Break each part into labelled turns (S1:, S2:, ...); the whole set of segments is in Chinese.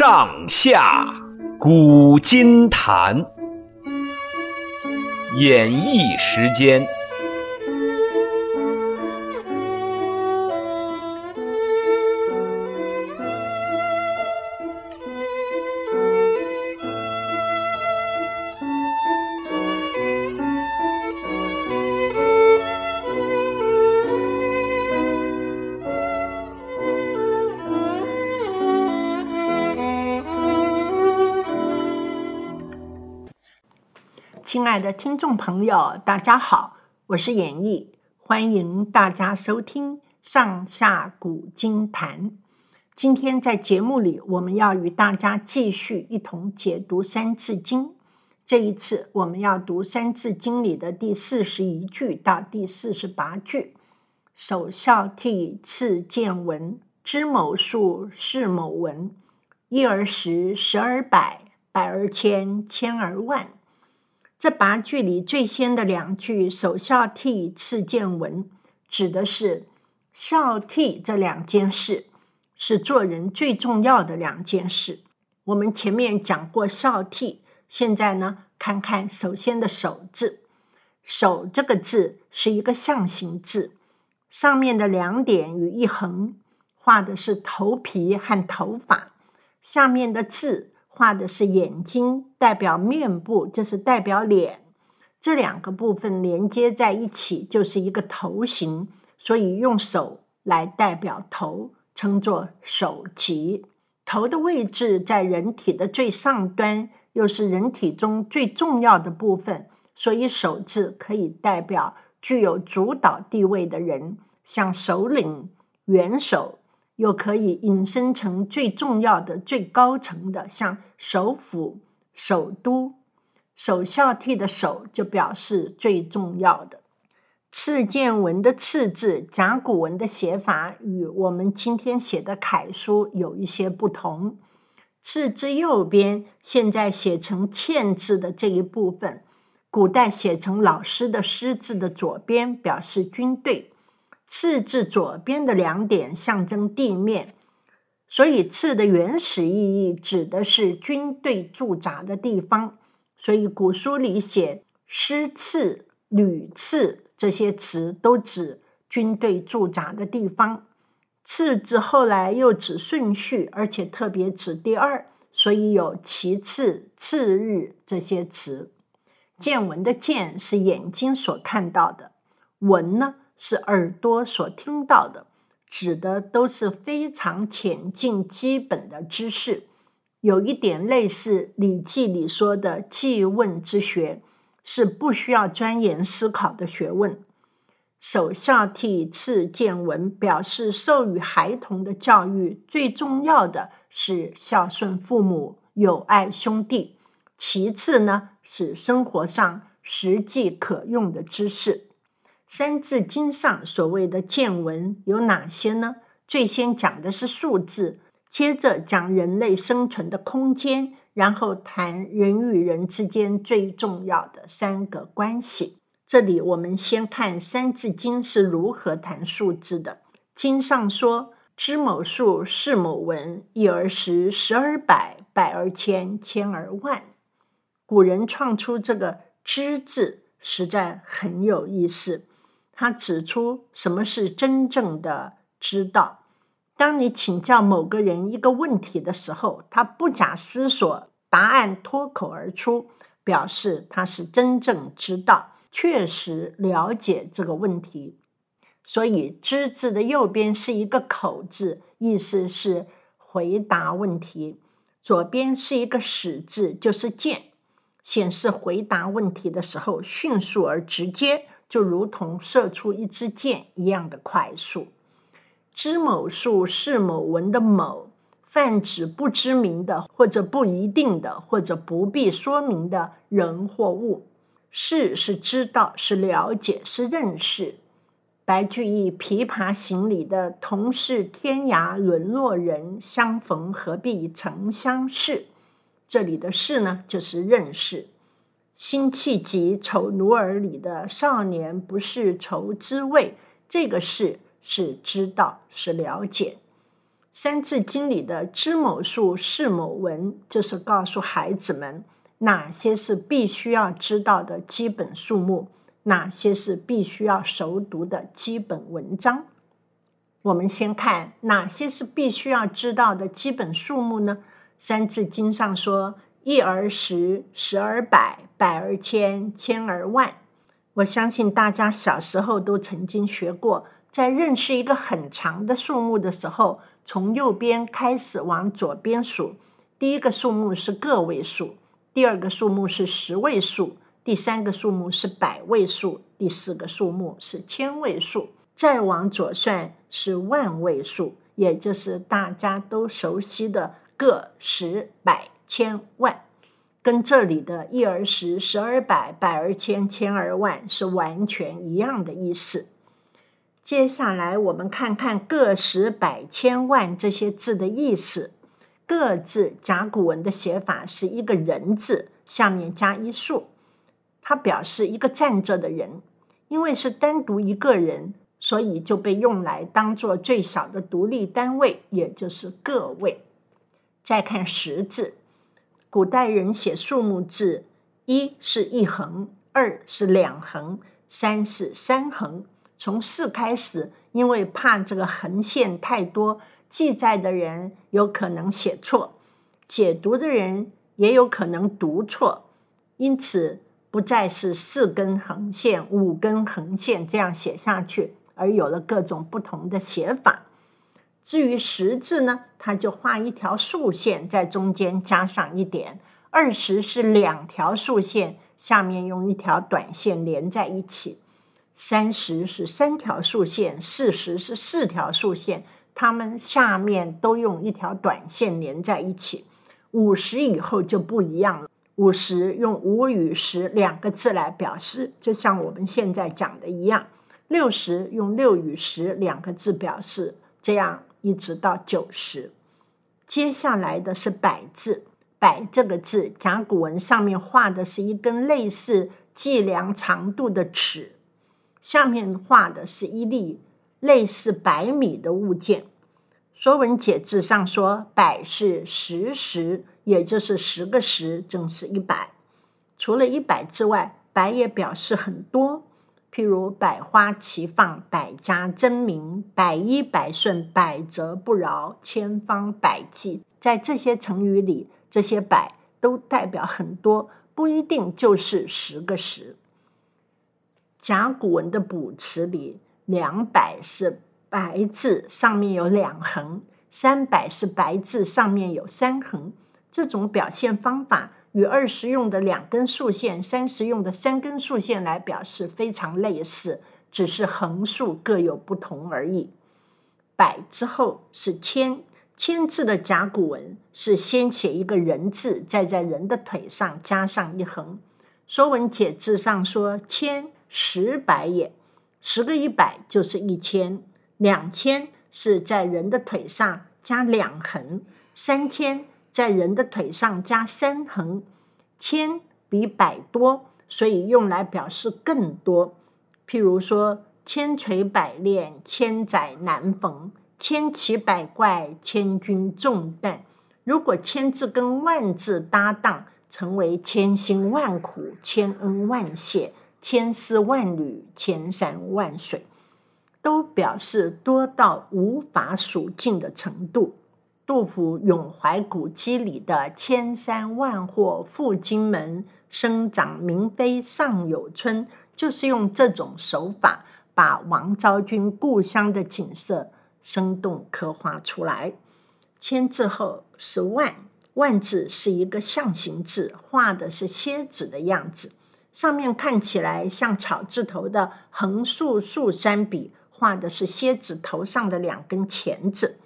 S1: 上下古今谈，演绎时间。
S2: 亲爱的听众朋友，大家好，我是演绎，欢迎大家收听《上下古今谈》。今天在节目里，我们要与大家继续一同解读《三字经》。这一次，我们要读《三字经》里的第四十一句到第四十八句：“首孝悌，次见闻，知某数，识某文。一而十，十而百，百而千，千而万。”这八句里最先的两句“首孝悌，次见闻”，指的是孝悌这两件事，是做人最重要的两件事。我们前面讲过孝悌，现在呢，看看首先的“首”字，“首”这个字是一个象形字，上面的两点与一横画的是头皮和头发，下面的字。画的是眼睛，代表面部，就是代表脸。这两个部分连接在一起，就是一个头形，所以用手来代表头，称作首级。头的位置在人体的最上端，又是人体中最重要的部分，所以手字可以代表具有主导地位的人，像首领、元首。又可以引申成最重要的、最高层的，像首府、首都。首孝悌的“首”就表示最重要的。次见文的“次”字，甲骨文的写法与我们今天写的楷书有一些不同。次之右边，现在写成欠字的这一部分，古代写成老师的师字的左边，表示军队。次字左边的两点象征地面，所以次的原始意义指的是军队驻扎的地方。所以古书里写师次、旅次这些词都指军队驻扎的地方。次字后来又指顺序，而且特别指第二，所以有其次、次日这些词。见闻的见是眼睛所看到的，闻呢？是耳朵所听到的，指的都是非常浅近、基本的知识，有一点类似《礼记》里说的“记问之学”，是不需要钻研思考的学问。首孝悌，次见闻，表示授予孩童的教育最重要的是孝顺父母、友爱兄弟，其次呢是生活上实际可用的知识。三字经上所谓的见闻有哪些呢？最先讲的是数字，接着讲人类生存的空间，然后谈人与人之间最重要的三个关系。这里我们先看三字经是如何谈数字的。经上说：“知某数，识某文，一而十，十而百，百而千，千而万。”古人创出这个“知”字，实在很有意思。他指出，什么是真正的知道？当你请教某个人一个问题的时候，他不假思索，答案脱口而出，表示他是真正知道，确实了解这个问题。所以“知”字的右边是一个口字，意思是回答问题；左边是一个使字，就是箭，显示回答问题的时候迅速而直接。就如同射出一支箭一样的快速。知某数，是某文的“某”泛指不知名的，或者不一定的，或者不必说明的人或物。是是知道，是了解，是认识。白居易《琵琶行》里的“同是天涯沦落人，相逢何必曾相识”，这里的“是”呢，就是认识。辛弃疾《丑奴儿》里的“少年不是愁滋味”，这个“事”是知道，是了解。三字经里的知某数，识某文，就是告诉孩子们哪些是必须要知道的基本数目，哪些是必须要熟读的基本文章。我们先看哪些是必须要知道的基本数目呢？三字经上说：“一而十，十而百，百而千，千而万。”我相信大家小时候都曾经学过，在认识一个很长的数目的时候，从右边开始往左边数，第一个数目是个位数，第二个数目是十位数，第三个数目是百位数，第四个数目是千位数，再往左算是万位数，也就是大家都熟悉的个、十、百、千、万，跟这里的一而十，十而百，百而千，千而万是完全一样的意思。接下来，我们看看个、十、百、千、万这些字的意思。个字甲骨文的写法是一个人字，下面加一竖，它表示一个站着的人。因为是单独一个人，所以就被用来当做最小的独立单位，也就是个位。再看十字，古代人写数目字，一是一横，二是两横，三是三横。从四开始，因为怕这个横线太多，记载的人有可能写错，解读的人也有可能读错，因此不再是四根横线、五根横线这样写下去，而有了各种不同的写法。至于十字呢，它就画一条竖线，在中间加上一点；二十是两条竖线，下面用一条短线连在一起。三十是三条竖线，四十是四条竖线，它们下面都用一条短线连在一起。五十以后就不一样了，五十用五与十两个字来表示，就像我们现在讲的一样。六十用六与十两个字表示，这样一直到九十。接下来的是百字，百这个字，甲骨文上面画的是一根类似计量长度的尺。下面画的是一粒类似百米的物件，《说文解字》上说：“百是十十，也就是十个十，正是一百。除了一百之外，百也表示很多，譬如百花齐放、百家争鸣、百依百顺、百折不挠、千方百计。在这些成语里，这些百都代表很多，不一定就是十个十。”甲骨文的卜辞里，两百是白字，上面有两横；三百是白字，上面有三横。这种表现方法与二十用的两根竖线、三十用的三根竖线来表示非常类似，只是横竖各有不同而已。百之后是千，千字的甲骨文是先写一个人字，再在人的腿上加上一横。《说文解字》上说千。十百也，十个一百就是一千，两千是在人的腿上加两横，三千在人的腿上加三横，千比百多，所以用来表示更多。譬如说，千锤百炼，千载难逢；千奇百怪，千钧重担。如果千字跟万字搭档，成为千辛万苦，千恩万谢。千丝万缕，千山万水，都表示多到无法数尽的程度。杜甫《咏怀古迹》里的“千山万壑赴荆门，生长明妃尚有春”，就是用这种手法把王昭君故乡的景色生动刻画出来。千字后是万，万字是一个象形字，画的是蝎子的样子。上面看起来像草字头的横竖竖三笔，画的是蝎子头上的两根钳子。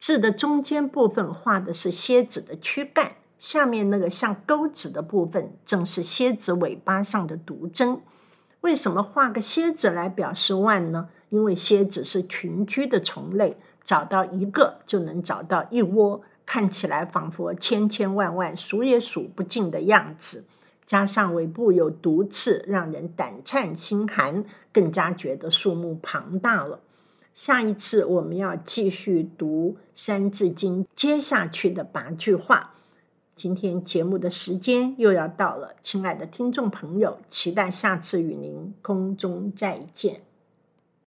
S2: 字的中间部分画的是蝎子的躯干，下面那个像钩子的部分正是蝎子尾巴上的毒针。为什么画个蝎子来表示万呢？因为蝎子是群居的虫类，找到一个就能找到一窝，看起来仿佛千千万万数也数不尽的样子。加上尾部有毒刺，让人胆颤心寒，更加觉得数目庞大了。下一次我们要继续读《三字经》接下去的八句话。今天节目的时间又要到了，亲爱的听众朋友，期待下次与您空中再见。